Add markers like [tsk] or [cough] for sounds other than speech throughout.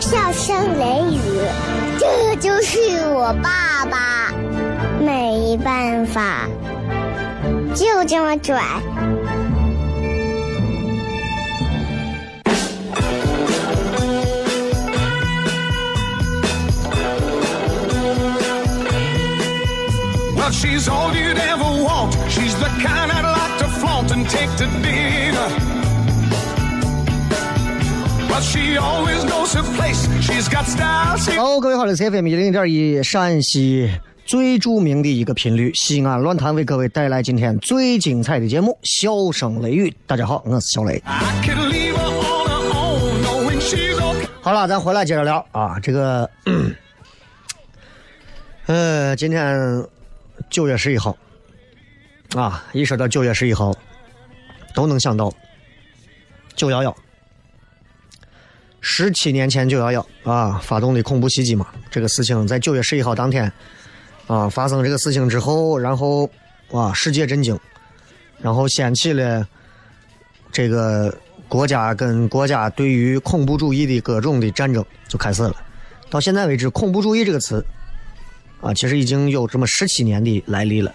笑声雷雨，这就是我爸爸，没办法，就这么拽。Well, she's all you'd ever want. She's the kind I'd like to flaunt and take to dinner. 好，各位好，这是 FM 一零点一陕西最著名的一个频率西安论坛，为各位带来今天最精彩的节目《笑声雷雨》。大家好，我是小雷。好了，咱回来接着聊啊，这个，[clears throat] 呃，今天九月十一号啊，一说到九月十一号，都能想到九幺幺。十七年前九幺幺啊，发动的恐怖袭击嘛，这个事情在九月十一号当天啊发生这个事情之后，然后哇，世界震惊，然后掀起了这个国家跟国家对于恐怖主义的各种的战争就开始了。到现在为止，恐怖主义这个词啊，其实已经有这么十七年的来历了，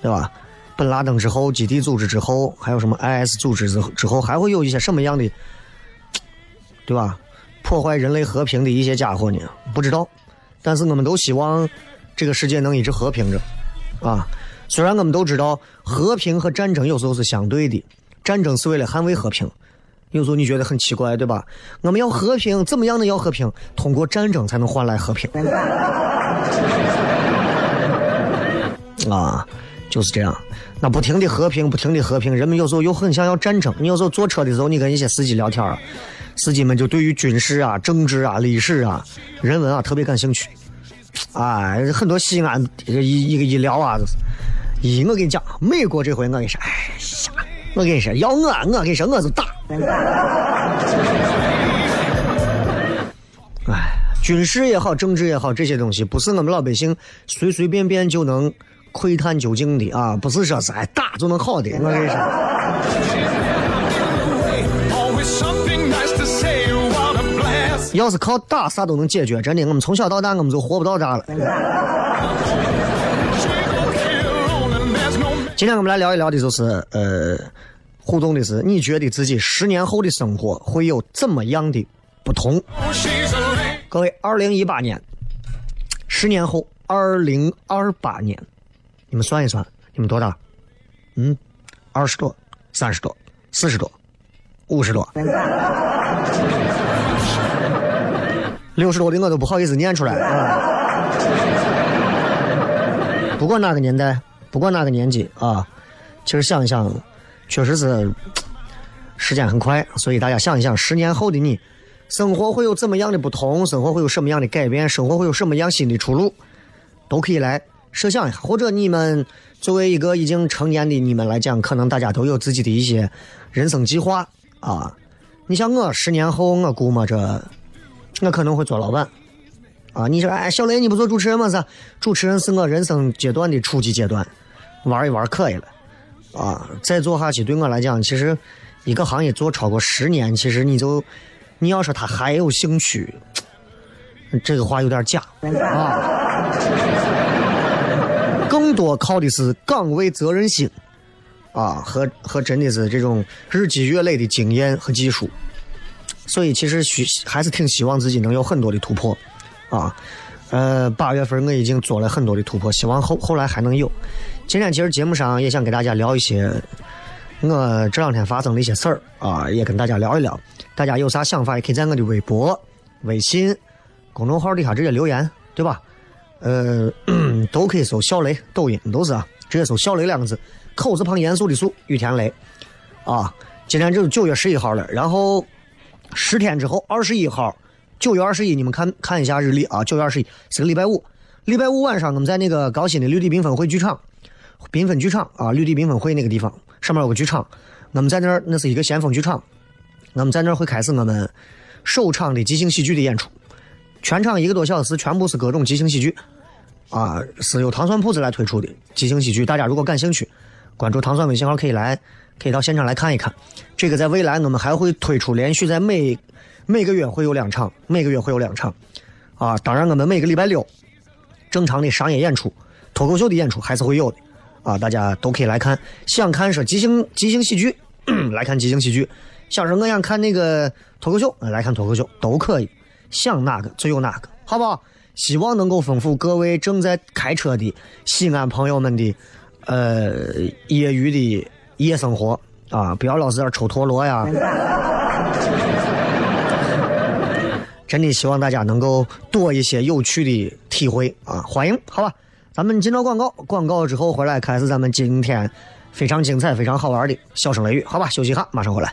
对吧？本拉登之后，基地组织之后，还有什么 IS 组织之后之后，还会有一些什么样的？对吧？破坏人类和平的一些家伙呢？不知道，但是我们都希望这个世界能一直和平着，啊！虽然我们都知道和平和战争有时候是相对的，战争是为了捍卫和平。有时候你觉得很奇怪，对吧？我们要和平，怎么样的要和平？通过战争才能换来和平。[laughs] 啊，就是这样。那不停的和平，不停的和平，人们有时候又很想要战争。你有时候坐车的时候，你跟一些司机聊天。司机们就对于军事啊、政治啊、历史啊、人文啊特别感兴趣，哎，很多西安一个一个一聊啊，咦，我跟你讲，美国这回我跟你说，哎呀，我跟你说，要我，我跟你说，我就打。哎，军事也好，政治也好，这些东西不是我们老百姓随随便便就能窥探究竟的啊，不是说是哎打就能好的，我跟你说。要是靠打啥都能解决，真的，我们从小到大我们就活不到这了。今天我们来聊一聊的就是，呃，互动的是，你觉得自己十年后的生活会有怎么样的不同？各位，二零一八年，十年后，二零二八年，你们算一算，你们多大？嗯，二十多，三十多，四十多，五十多。六十多的我都不好意思念出来啊！不管哪个年代，不管哪个年纪啊，其实想一想，确实是时间很快。所以大家想一想，十年后的你，生活会有怎么样的不同？生活会有什么样的改变？生活会有什么样新的出路？都可以来设想一下。或者你们作为一个已经成年的你们来讲，可能大家都有自己的一些人生计划啊。你像我，十年后我估摸着。我可能会做老板，啊！你说，哎，小雷，你不做主持人吗？是，主持人是我人生阶段的初级阶段，玩一玩可以了，啊！再做下去，对我来讲，其实一个行业做超过十年，其实你就，你要说他还有兴趣，这个话有点假啊。更多靠的是岗位责任心啊，和和真的是这种日积月累的经验和技术。所以其实需还是挺希望自己能有很多的突破啊。呃，八月份我已经做了很多的突破，希望后后来还能有。今天其实节目上也想给大家聊一些我这两天发生的一些事儿啊，也跟大家聊一聊。大家有啥想法也可以在我的微博、微信公众号底下直接留言，对吧？呃，[clears throat] 都可以搜小雷，抖音都是啊，直接搜小雷两个字，口字旁严肃的肃，雨田雷啊。今天就是九月十一号了，然后十天之后二十一号。九月二十一，你们看看一下日历啊！九月二十一是个礼拜五，礼拜五晚上我们在那个高新的绿地缤纷汇剧场，缤纷剧场啊，绿地缤纷汇那个地方上面有个剧场，我们在那儿那是一个先锋剧场，我们在那儿会开始我们首场的即兴喜剧的演出，全场一个多小时，全部是各种即兴喜剧啊，是由糖蒜铺子来推出的即兴喜剧。大家如果感兴趣，关注糖蒜微信号可以来，可以到现场来看一看。这个在未来我们还会推出，连续在每。每个月会有两场，每个月会有两场，啊，当然我们每个礼拜六正常的商业演出、脱口秀的演出还是会有的，啊，大家都可以来看。想看说即兴即兴喜剧，[clears throat] 来看即兴喜剧；想说我想看那个脱口秀，来看脱口秀都可以。想哪个就有哪个，好不好？希望能够丰富各位正在开车的西安朋友们的呃业余的夜生活啊，不要老是在抽陀螺呀。真的希望大家能够多一些有趣的体会啊！欢迎，好吧，咱们进到广告，广告之后回来开始咱们今天非常精彩、非常好玩的笑声雷雨，好吧，休息一下，马上回来。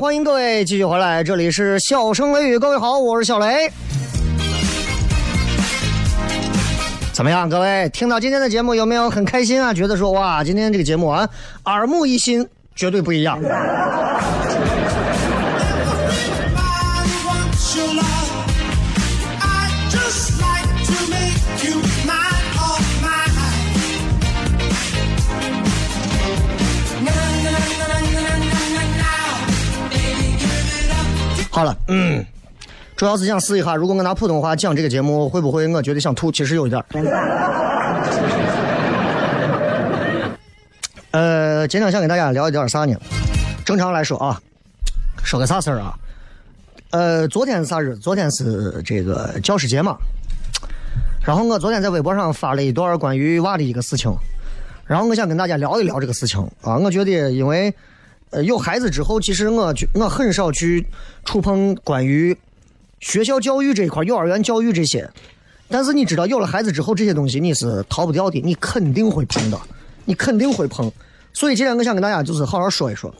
欢迎各位继续回来，这里是笑声雷雨，各位好，我是小雷。怎么样，各位听到今天的节目有没有很开心啊？觉得说哇，今天这个节目啊，耳目一新，绝对不一样。好了，嗯，主要是想试一下，如果我拿普通话讲这个节目，会不会我觉得想吐？其实有一点。[laughs] 呃，今天想跟大家聊一点啥呢？正常来说啊，说个啥事儿啊？呃，昨天是啥日？昨天是这个教师节嘛。然后我昨天在微博上发了一段关于娃的一个事情，然后我想跟大家聊一聊这个事情啊。我觉得因为。呃，有孩子之后，其实我我很少去触碰关于学校教育这一块、幼儿园教育这些，但是你知道，有了孩子之后，这些东西你是逃不掉的，你肯定会碰到，你肯定会碰。所以今天我想跟大家就是好好说一说，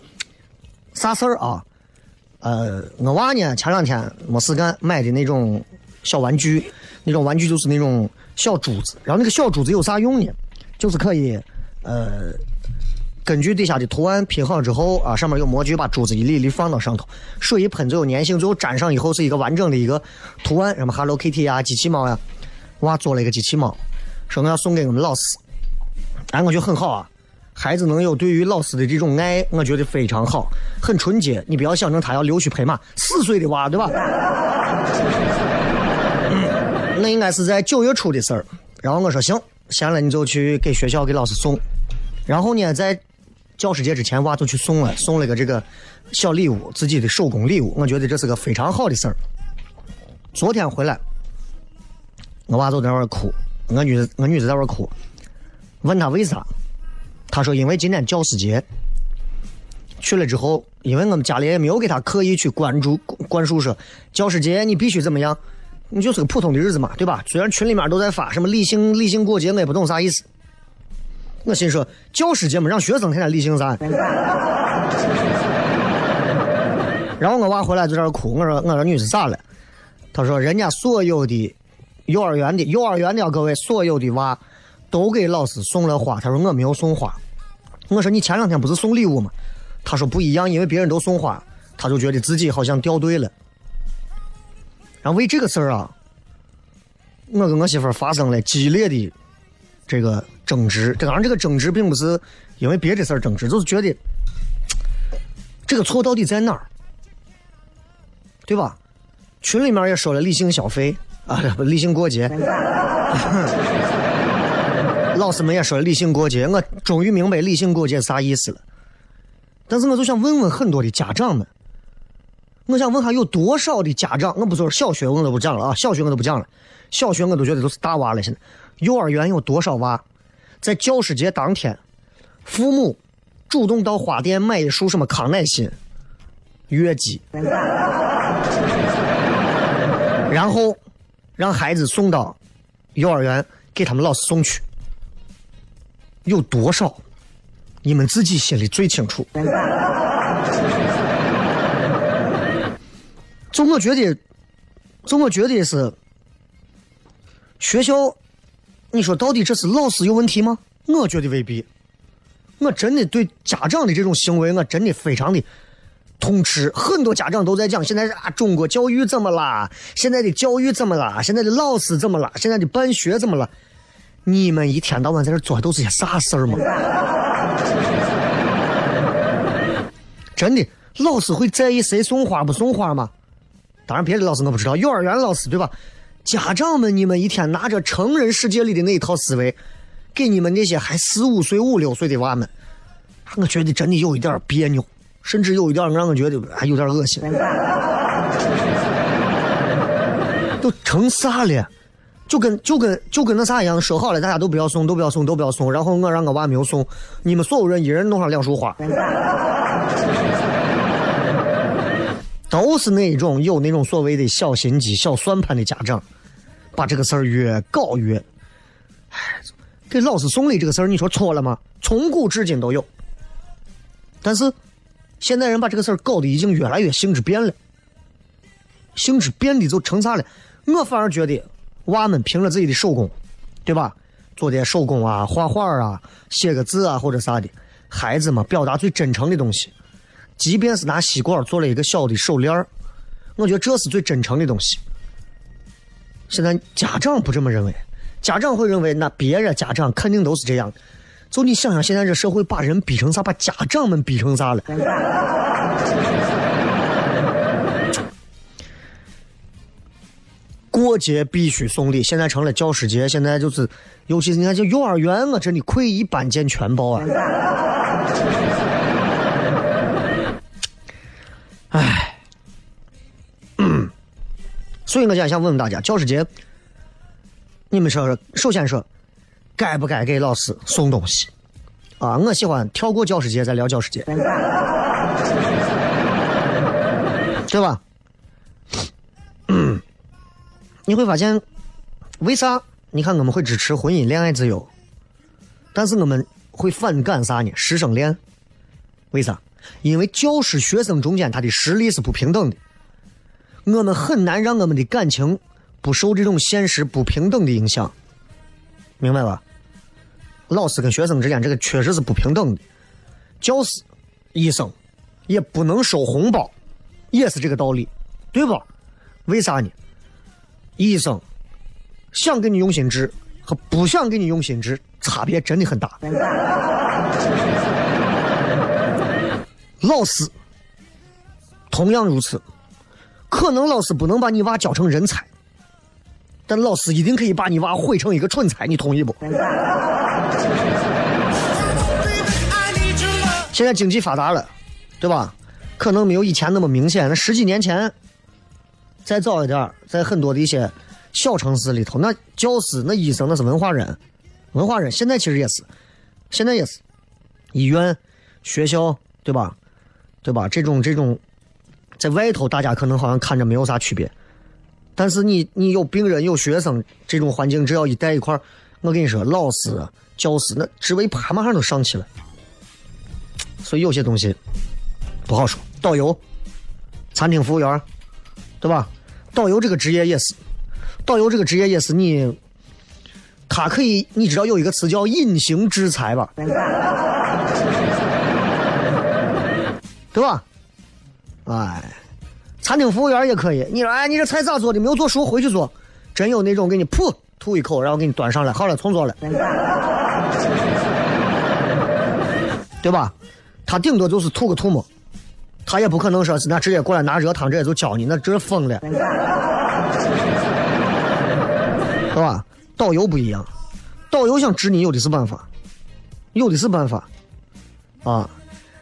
啥事儿啊？呃，我娃呢前两天没事干，买的那种小玩具，那种玩具就是那种小珠子。然后那个小珠子有啥用呢？就是可以，呃，根据底下的图案拼好之后啊，上面有模具，把珠子一粒一粒放到上头，水一喷就有粘性，最后粘上以后是一个完整的一个图案，什么 Hello Kitty 啊，机器猫呀。娃做了一个机器猫，说我要送给我们老师。哎，我觉得很好啊。孩子能有对于老师的这种爱，我觉得非常好，很纯洁。你不要想着他要溜须拍马，四岁的娃对吧？那应该是在九月初的事儿。然后我说行，闲了你就去给学校给老师送。然后呢，在教师节之前，娃就去送了，送了个这个小礼物，自己的手工礼物。我觉得这是个非常好的事儿。昨天回来，我娃就在那儿哭，我女我女子在那儿哭，问他为啥？他说：“因为今天教师节去了之后，因为我们家里也没有给他刻意去关注灌输说教师节你必须怎么样，你就是个普通的日子嘛，对吧？虽然群里面都在发什么理性理性过节，我也不懂啥意思。我心说教师节嘛，让学生天天理性啥？[laughs] 然后我娃回来就在这哭，我说我说女是咋了？他说人家所有的幼儿园的幼儿园的各位所有的娃。”都给老师送了花，他说我没有送花。我说你前两天不是送礼物吗？他说不一样，因为别人都送花，他就觉得自己好像掉队了。然后为这个事儿啊，我跟我媳妇发生了激烈的这个争执。当然，这个争执并不是因为别的事儿争执，就是觉得 [tsk] 这个错到底在哪儿，对吧？群里面也说了理性消费啊，不理性过节。[laughs] 老师们也说了理性过节，我终于明白理性过节啥意思了。但是我就想问问很多的家长们，我想问下有多少的家长，我不说小学我都不讲了啊，小学我都不讲了，小学我都觉得都是大娃了。现在幼儿园有多少娃，在教师节当天，父母主动到花店买一束什么康乃馨、月季，然后让孩子送到幼儿园给他们老师送去。有多少？你们自己心里最清楚。就我觉得，就我觉得是学校。你说到底这是老师有问题吗？我觉得未必。我真的对家长的这种行为，我真的非常的痛斥。很多家长都在讲，现在啊，中国教育怎么啦？现在的教育怎么啦？现在的老师怎么了？现在的办学怎么了？你们一天到晚在这做的都是些啥事儿吗？真的，老师会在意谁送花不送花吗？当然，别的老师我不知道，幼儿园老师对吧？家长们，你们一天拿着成人世界里的那一套思维，给你们那些还四五岁、五六岁的娃们，我觉得真的有一点别扭，甚至有一点让我觉得还有点恶心。都成啥了？就跟就跟就跟那啥一样，说好了，大家都不要送，都不要送，都不要送。然后我让我娃没有送，你们所有人一人弄上两束花，都是那种有那种所谓的小心机、小算盘的家长，把这个事儿越搞越，哎，给老师送礼这个事儿，你说错了吗？从古至今都有，但是现在人把这个事儿搞得已经越来越性质变了，性质变的就成啥了？我反而觉得。娃们凭着自己的手工，对吧？做点手工啊，画画啊，写个字啊，或者啥的。孩子嘛，表达最真诚的东西，即便是拿吸管做了一个小的手链我觉得这是最真诚的东西。现在家长不这么认为，家长会认为那别人家长肯定都是这样。就你想想，现在这社会把人逼成啥？把家长们逼成啥了？[laughs] 过节必须送礼，现在成了教师节。现在就是，尤其是你看，这幼儿园，我真的愧一斑见全包啊！哎，所以我今天想问问大家，教师节，你们说说，首先说，该不该给老师送东西？啊，我喜欢跳过教师节再聊教师节，对吧？你会发现，为啥？你看我们会支持婚姻恋爱自由，但是我们会反感啥呢？师生恋。为啥？因为教师学生中间他的实力是不平等的，我们很难让我们的感情不受这种现实不平等的影响，明白吧？老师跟学生之间这个确实是不平等的，教师、医生也不能收红包，也是这个道理，对吧？为啥呢？医生想给你用心治和不想给你用心治差别真的很大。老师同样如此，可能老师不能把你娃教成人才，但老师一定可以把你娃毁成一个蠢材，你同意不？[laughs] 现在经济发达了，对吧？可能没有以前那么明显。那十几年前，再早一点，在很多的一些小城市里头，那教师、那医生那是文化人，文化人。现在其实也是，现在也是，医院、学校，对吧？对吧？这种这种，在外头大家可能好像看着没有啥区别，但是你你有病人有学生这种环境，只要一带一块儿，我跟你说，老师、教师那职位啪马上都上去了。所以有些东西不好说。导游、餐厅服务员，对吧？导游这个职业也是，导游这个职业也是你，他可以，你知道有一个词叫隐形制裁吧？[laughs] 对吧？哎，餐厅服务员也可以。你说，哎，你这菜咋做的？没有做熟，回去做。真有那种给你噗吐一口，然后给你端上来，好了，重做了，[laughs] 对吧？他顶多就是吐个吐沫，他也不可能说是那直接过来拿热汤直接就教你，那真是疯了，[laughs] 对吧？导游不一样，导游想治你有的是办法，有的是办法，啊。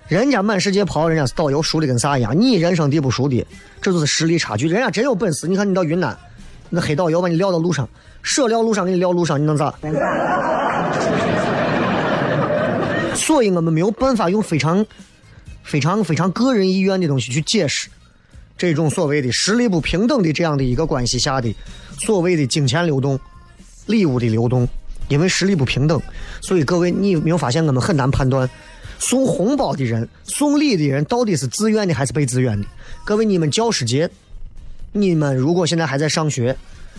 人家满世界跑，人家是导游，熟的跟啥一样。你人生地不熟的，这就是实力差距。人家真有本事，你看你到云南，那黑导游把你撂到路上，舍撂路上给你撂路上，你能咋？所以我们没有办法用非常、非常、非常个人意愿的东西去解释这种所谓的实力不平等的这样的一个关系下的所谓的金钱流动、礼物的流动。因为实力不平等，所以各位，你有没有发现我们很难判断？送红包的人，送礼的人，到底是自愿的还是被自愿的？各位，你们教师节，你们如果现在还在上学，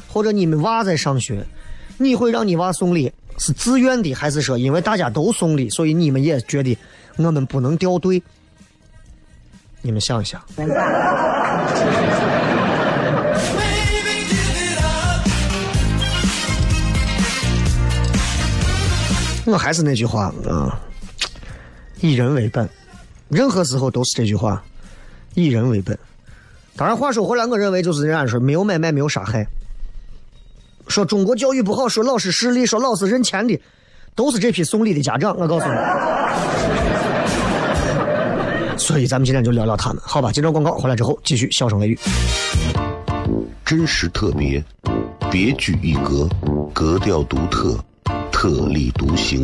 或者你们娃在上学，你会让你娃送礼是自愿的，还是说因为大家都送礼，所以你们也觉得我们不能掉队？你们想一想。我还是那句话啊。以人为本，任何时候都是这句话，以人为本。当然，话说回来，我认为就是人家说没有买卖，没有杀害。说中国教育不好，说老师势利，说老师认钱的，都是这批送礼的家长。我告诉你，所以咱们今天就聊聊他们，好吧？接着广告回来之后，继续笑声雷雨。真实特别，别具一格，格调独特，特立独行。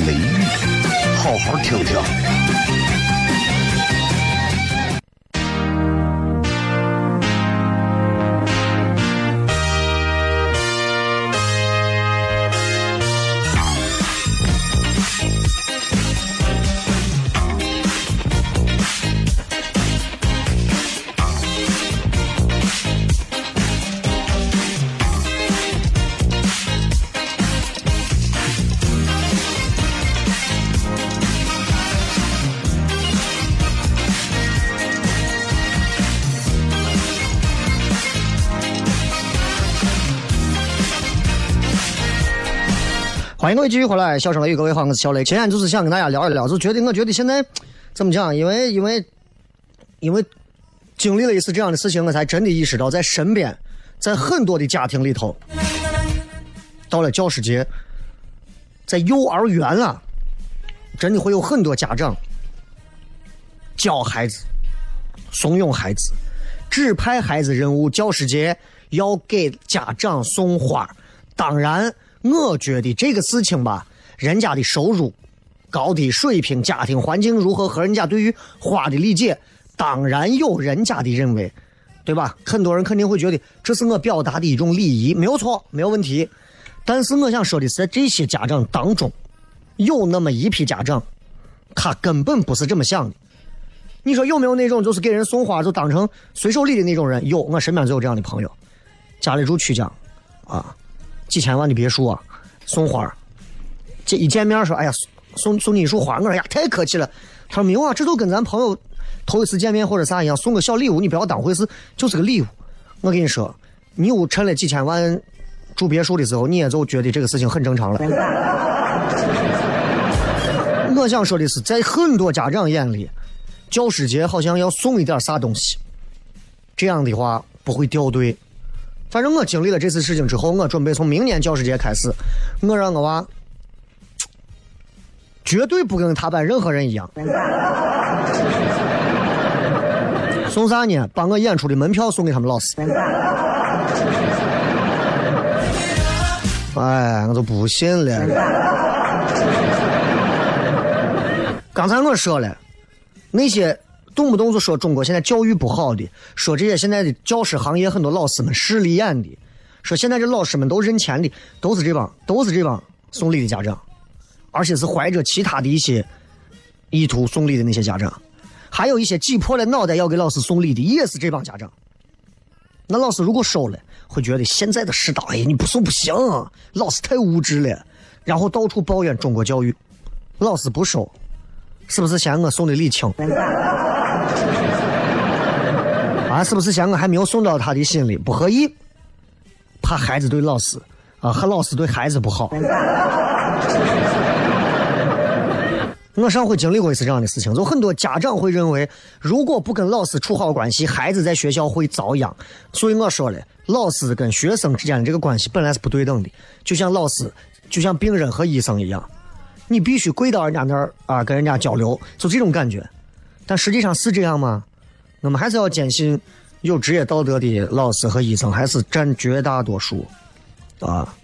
雷雨，好好听听。欢迎各位继续回来，小声雷雨，各位好，我是小雷。今天就是想跟大家聊一聊，就觉得我觉得现在怎么讲？因为因为因为经历了一次这样的事情，我才真的意识到，在身边，在很多的家庭里头，到了教师节，在幼儿园啊，真的会有很多家长教孩子、怂恿孩子、指派孩子任务，教师节要给家长送花。当然，我觉得这个事情吧，人家的收入高低水平、家庭环境如何和人家对于花的理解，当然有人家的认为，对吧？很多人肯定会觉得这是我表达的一种礼仪，没有错，没有问题。但是我想说的是，在这些家长当中，有那么一批家长，他根本不是这么想的。你说有没有那种就是给人送花就当成随手礼的那种人？有，我身边就有这样的朋友，家里住曲江，啊，几千万的别墅啊，送花儿，这一见面说，哎呀，送送你一束花，我说呀，太客气了。他说没有啊，这都跟咱朋友头一次见面或者啥一样，送个小礼物，你不要当回事，就是个礼物。我跟你说，你有趁了几千万住别墅的时候，你也就觉得这个事情很正常了。[laughs] 我想说的是，在很多家长眼里，教师节好像要送一点啥东西，这样的话不会掉队。反正我经历了这次事情之后，我准备从明年教师节开始，我让我娃绝对不跟他班任何人一样。送啥呢？把我演出的门票送给他们老师。哎，我都不信了。刚才我说了，那些动不动就说中国现在教育不好的，说这些现在的教师行业很多老师们势利眼的，说现在这老师们都认钱的，都是这帮，都是这帮送礼的家长，而且是怀着其他的一些意图送礼的那些家长，还有一些挤破了脑袋要给老师送礼的，也是这帮家长。那老师如果收了，会觉得现在的世道，哎，你不送不行，老师太无知了，然后到处抱怨中国教育，老师不收。是不是嫌我送的礼轻？[laughs] 啊，是不是嫌我还没有送到他的心里，不合意？怕孩子对老师啊，和老师对孩子不好。[laughs] 我上回经历过一次这样的事情，就很多家长会认为，如果不跟老师处好关系，孩子在学校会遭殃。所以我说了，老师跟学生之间的这个关系本来是不对等的，就像老师，就像病人和医生一样。你必须跪到人家那儿啊，跟人家交流，就这种感觉。但实际上是这样吗？我们还是要坚信，有职业道德的老师和医生还是占绝大多数，啊。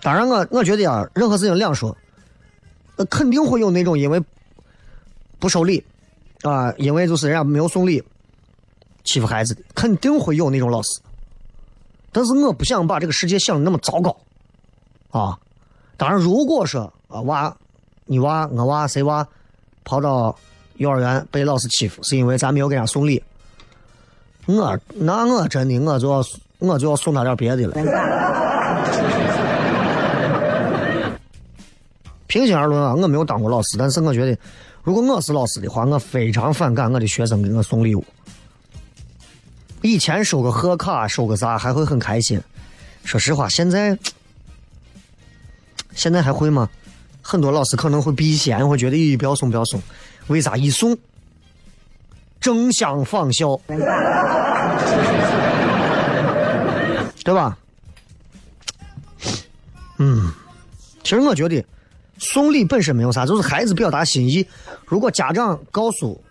当然，我我觉得啊，任何事情两说，那肯定会有那种因为不收礼啊，因为就是人家没有送礼欺负孩子的，肯定会有那种老师。但是我不想把这个世界想的那么糟糕。啊，当然，如果说啊娃，你娃我娃谁娃跑到幼儿园被老师欺负，是因为咱没有给人家送礼，我那我真的我就要我就要送他点别的了。[laughs] 平心而论啊，我没有当过老师，但是我觉得，如果我是老师的话，我非常反感我的学生给我送礼物。以前收个贺卡，收个啥还会很开心，说实话，现在。现在还会吗？很多老师可能会避嫌，会觉得咦，不要送，不要送。为啥一送，争相仿效，对吧？嗯，其实我觉得送礼本身没有啥，就是孩子表达心意。如果家长告诉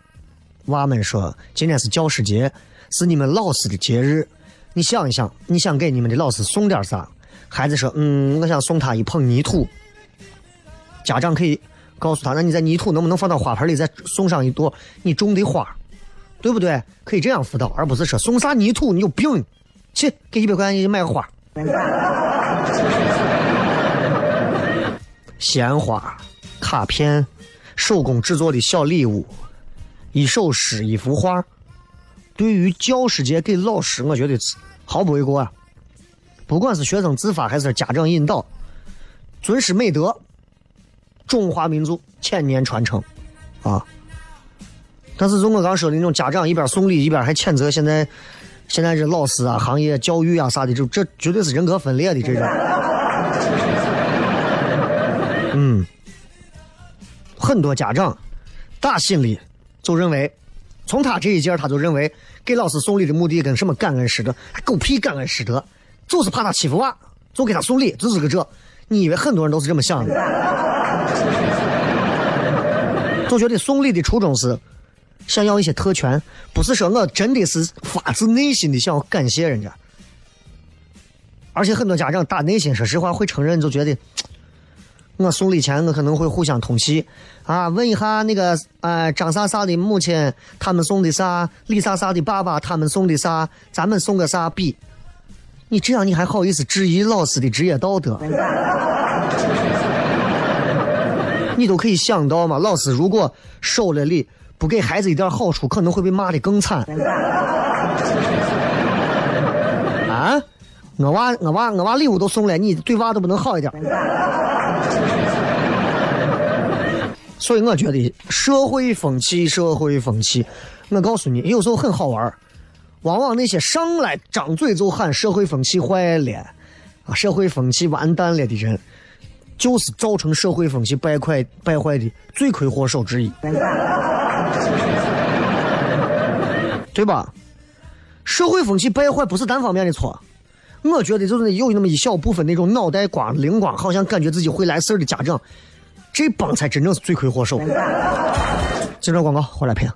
娃们说今天是教师节，是你们老师的节日，你想一想，你想给你们的老师送点啥？孩子说：“嗯，我想送他一捧泥土。”家长可以告诉他：“那你在泥土能不能放到花盆里，再送上一朵你种的花，对不对？可以这样辅导，而不是说送啥泥土你有病，去给一百块钱你买个花。”鲜花、卡片、手工制作的小礼物、一首诗、一幅画，对于教师节给老师，我觉得毫不为过啊。不管是学生自发还是家长引导，尊师美德，中华民族千年传承，啊！但是就我刚说的那种家长一边送礼一边还谴责现在现在这老师啊、行业教育啊啥的，这这绝对是人格分裂的这种。嗯，很多家长打心里就认为，从他这一届他就认为给老师送礼的目的跟什么感恩师德，狗屁感恩师德。就是怕他欺负娃，就给他送礼，就是个这。你以为很多人都是这么想的？就觉得送礼的初衷是想要一些特权，不是说我真的是发自内心的想要感谢人家。而且很多家长打内心，说实话会承认，就觉得 [tsk] 我送礼前我可能会互相通气啊，问一下那个呃张啥啥的母亲他们送的啥，李啥啥的爸爸他们送的啥，咱们送个啥比？你这样你还好意思质疑老师的职业道德？你都可以想到嘛，老师如果收了礼不给孩子一点好处，可能会被骂的更惨。[laughs] 啊，我娃我娃我娃礼物都送了，你对娃都不能好一点？所以我觉得社会风气，社会风气，我告诉你，有时候很好玩往往那些上来张嘴就喊社会风气坏了，啊，社会风气完蛋了的人。就是造成社会风气败坏败坏的罪魁祸首之一，[laughs] 对吧？社会风气败坏不是单方面的错，我觉得就是有那么一小部分那种脑袋瓜灵光，好像感觉自己会来事儿的家长，这帮才真正是罪魁祸首。[laughs] 接着广告，回来评。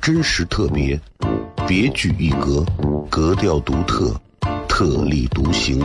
真实特别，别具一格，格调独特，特立独行。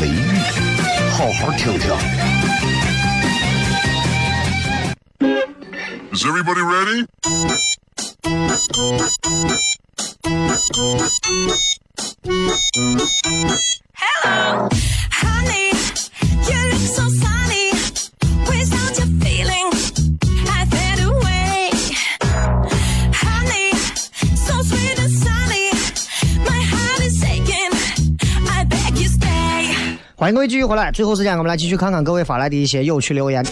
雷雨，好好听听。Is everybody ready? Hello, honey, you look so sunny. 欢迎各位继续回来，最后时间我们来继续看看各位发来的一些有趣留言。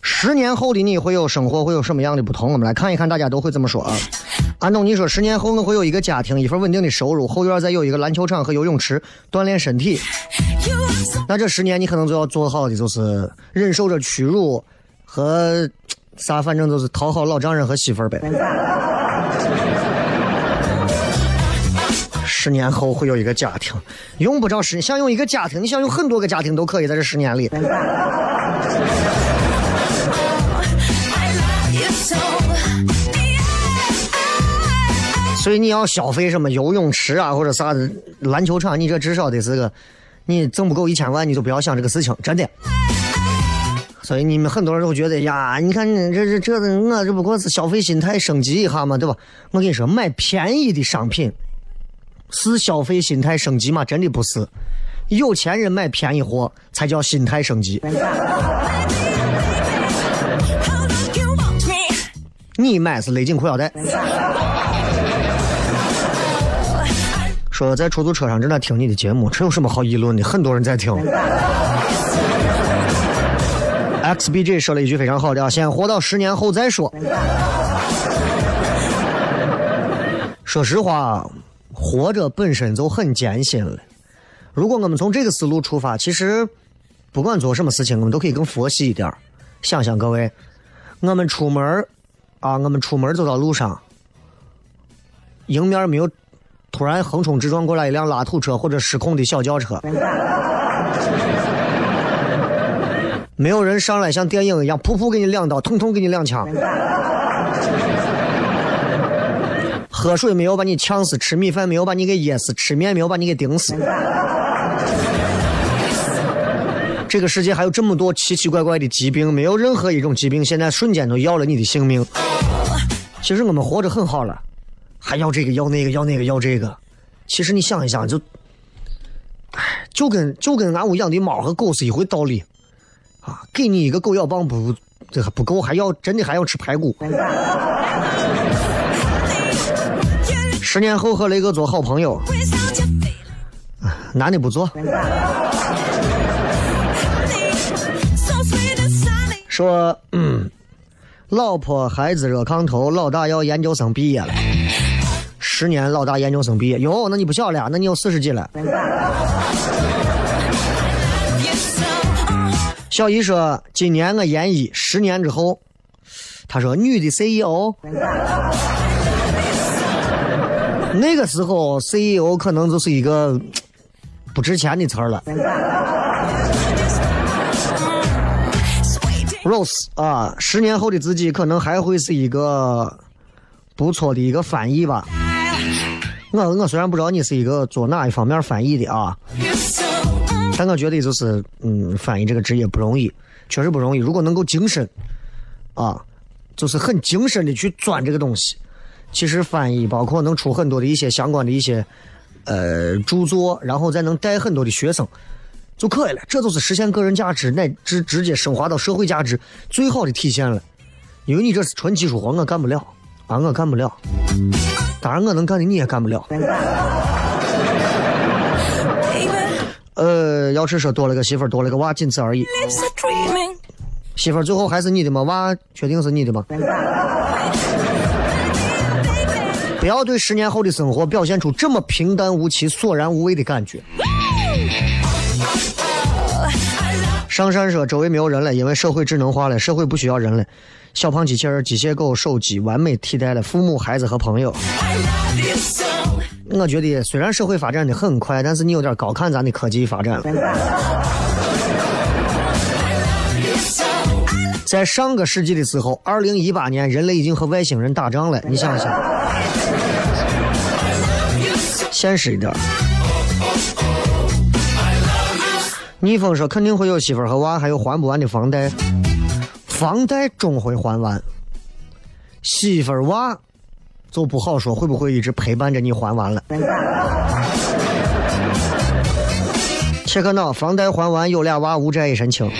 十年后的你会有生活会有什么样的不同？我们来看一看大家都会怎么说啊。安东尼说，十年后我会有一个家庭，一份稳定的收入，后院再有一个篮球场和游泳池锻炼身体。那这十年你可能就要做好的就是忍受着屈辱和啥，[tsk] 反正就是讨好老丈人和媳妇儿呗。十年后会有一个家庭，用不着十，想用一个家庭，你想用很多个家庭都可以在这十年里。所以你要消费什么游泳池啊，或者啥的篮球场，你这至少得是个，你挣不够一千万，你就不要想这个事情，真的。所以你们很多人都觉得呀，你看你这这这我这不过是消费心态升级一下嘛，对吧？我跟你说，买便宜的商品是消费心态升级吗？真的不是，有钱人买便宜货才叫心态升级。你买是勒紧裤腰带。说在出租车上正在听你的节目，这有什么好议论的？很多人在听。XBJ 说了一句非常好的啊，先活到十年后再说。说实话，活着本身就很艰辛了。如果我们从这个思路出发，其实不管做什么事情，我们都可以更佛系一点想想各位，我们出门啊，我们出门走到路上，迎面没有突然横冲直撞过来一辆拉土车或者失控的小轿车，没有人上来像电影一样噗噗给你两刀，痛痛给你两枪，喝水没有把你呛死，吃米饭没有把你给噎死，吃面没有把你给顶死。这个世界还有这么多奇奇怪怪的疾病，没有任何一种疾病现在瞬间都要了你的性命。其实我们活着很好了，还要这个要那个要那个要这个。其实你想一想，就，唉，就跟就跟俺屋养的猫和狗是一回道理，啊，给你一个狗咬棒不这还不够，还要真的还要吃排骨。十年后和雷哥做好朋友，男的不做。说，嗯，老婆孩子热炕头，老大要研究生毕业了，十年老大研究生毕业，哟，那你不小了，那你有四十几了。小姨说，今年我研一，十年之后，他说女的 CEO，[laughs] 那个时候 CEO 可能就是一个不值钱的词儿了。[laughs] Rose 啊，十年后的自己可能还会是一个不错的一个翻译吧。我我虽然不知道你是一个做哪一方面翻译的啊 uh, 但我觉得就是嗯，翻译这个职业不容易，确实不容易。如果能够精深啊，就是很精深的去钻这个东西，其实翻译包括能出很多的一些相关的一些呃著作，然后再能带很多的学生就可以了。这就是实现个人价值乃至直接升华到社会价值最好的体现了。因为你这是纯技术活，我干不了啊，我干不了。当然我能干的你也干不了。呃，要是说多了个媳妇儿，多了个娃，仅此而已。媳妇儿最后还是你的吗？娃确定是你的吗？不要对十年后的生活表现出这么平淡无奇、索然无味的感觉。上山说周围没有人了，因为社会智能化了，社会不需要人了。小胖机器人、机械狗、手机完美替代了父母、孩子和朋友。我觉得虽然社会发展的很快，但是你有点高看咱的科技发展了。在上个世纪的时候，二零一八年，人类已经和外星人打仗了。你想想，现实一点。逆风说肯定会有媳妇儿和娃，还有还不完的房贷，房贷终会还完，媳妇儿娃就不好说会不会一直陪伴着你还完了。切克闹，房贷还完，有俩娃，无债一身轻。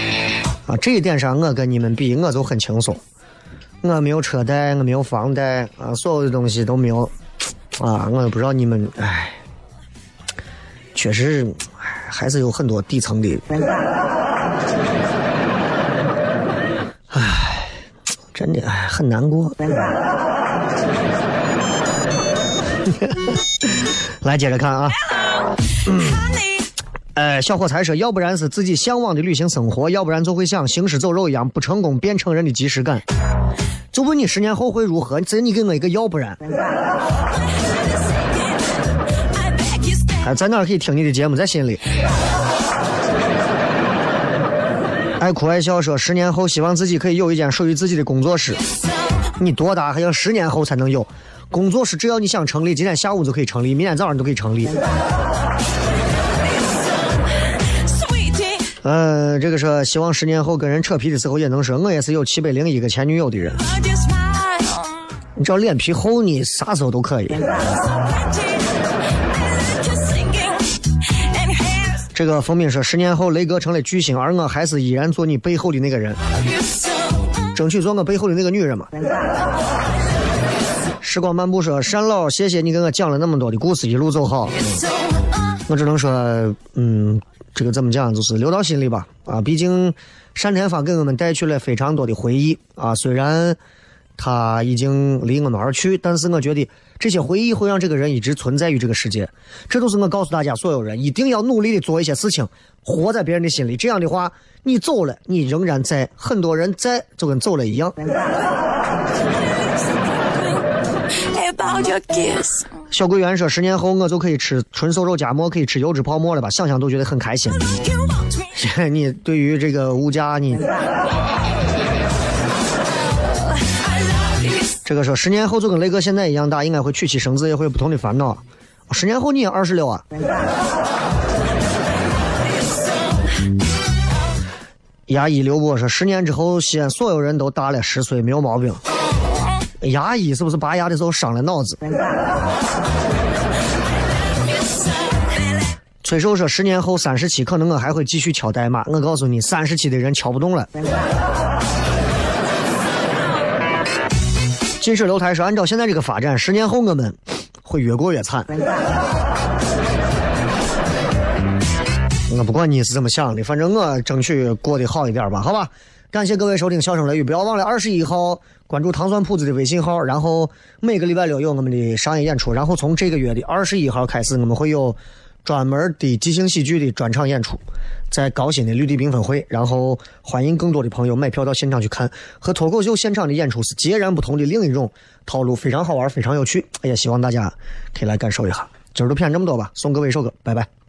啊，这一点上我跟你们比，我就很轻松。我没有车贷，我没有房贷，啊，所有的东西都没有。啊，我也不知道你们，唉，确实，唉还是有很多底层的。唉，真的，唉，很难过。[laughs] 来，接着看啊。Honey, 呃，小伙才说，要不然是自己向往的旅行生活，要不然就会像行尸走肉一样，不成功便成仁的即视感。就问你十年后会如何？这你给我一个要不然。哎，在哪儿可以听你的节目？在心里。爱哭爱笑说，十年后希望自己可以有一间属于自己的工作室。你多大还要十年后才能有？工作室只要你想成立，今天下午就可以成立，明天早上都可以成立。Sweetie, 呃，这个说希望十年后跟人扯皮的时候也能说，我也是有七百零一个前女友的人。你只要脸皮厚，你啥时候都可以。这个冯敏说，十年后雷哥成了巨星，而我还是依然做你背后的那个人，争取做我背后的那个女人嘛。时光漫步说，单老，谢谢你给我讲了那么多的故事，一路走好。我只能说，嗯，这个怎么讲，就是留到心里吧。啊，毕竟单田芳给我们带去了非常多的回忆啊。虽然他已经离我们而去，但是我觉得这些回忆会让这个人一直存在于这个世界。这都是我告诉大家，所有人一定要努力的做一些事情，活在别人的心里。这样的话，你走了，你仍然在，很多人在，就跟走了一样。小桂圆说，十年后我就可以吃纯瘦肉夹馍，可以吃油脂泡馍了吧？想想都觉得很开心。Want [laughs] me. 你对于这个物价，你这个说十年后就跟雷哥现在一样大，应该会娶妻生子，也会有不同的烦恼。十年后你也二十六啊？[laughs] 牙医刘波说，十年之后西安所有人都大了十岁，没有毛病。牙医是不是拔牙的时候伤了脑子？[laughs] 崔寿说，十年后三十七，可能我还会继续敲代码。我告诉你，三十七的人敲不动了。近水楼台是，按照现在这个发展，十年后我们会越过越惨。我不管你是怎么想的，反正我争取过得好一点吧，好吧。感谢各位收听《笑声雷雨》，不要忘了二十一号关注糖蒜铺子的微信号，然后每个礼拜六有我们的商业演出，然后从这个月的二十一号开始，我们会有专门的即兴喜剧的专场演出，在高新的绿地缤纷会，然后欢迎更多的朋友买票到现场去看，和脱口秀现场的演出是截然不同的另一种套路，非常好玩，非常有趣，也希望大家可以来感受一下。今儿就骗这么多吧，送各位一首歌，拜拜。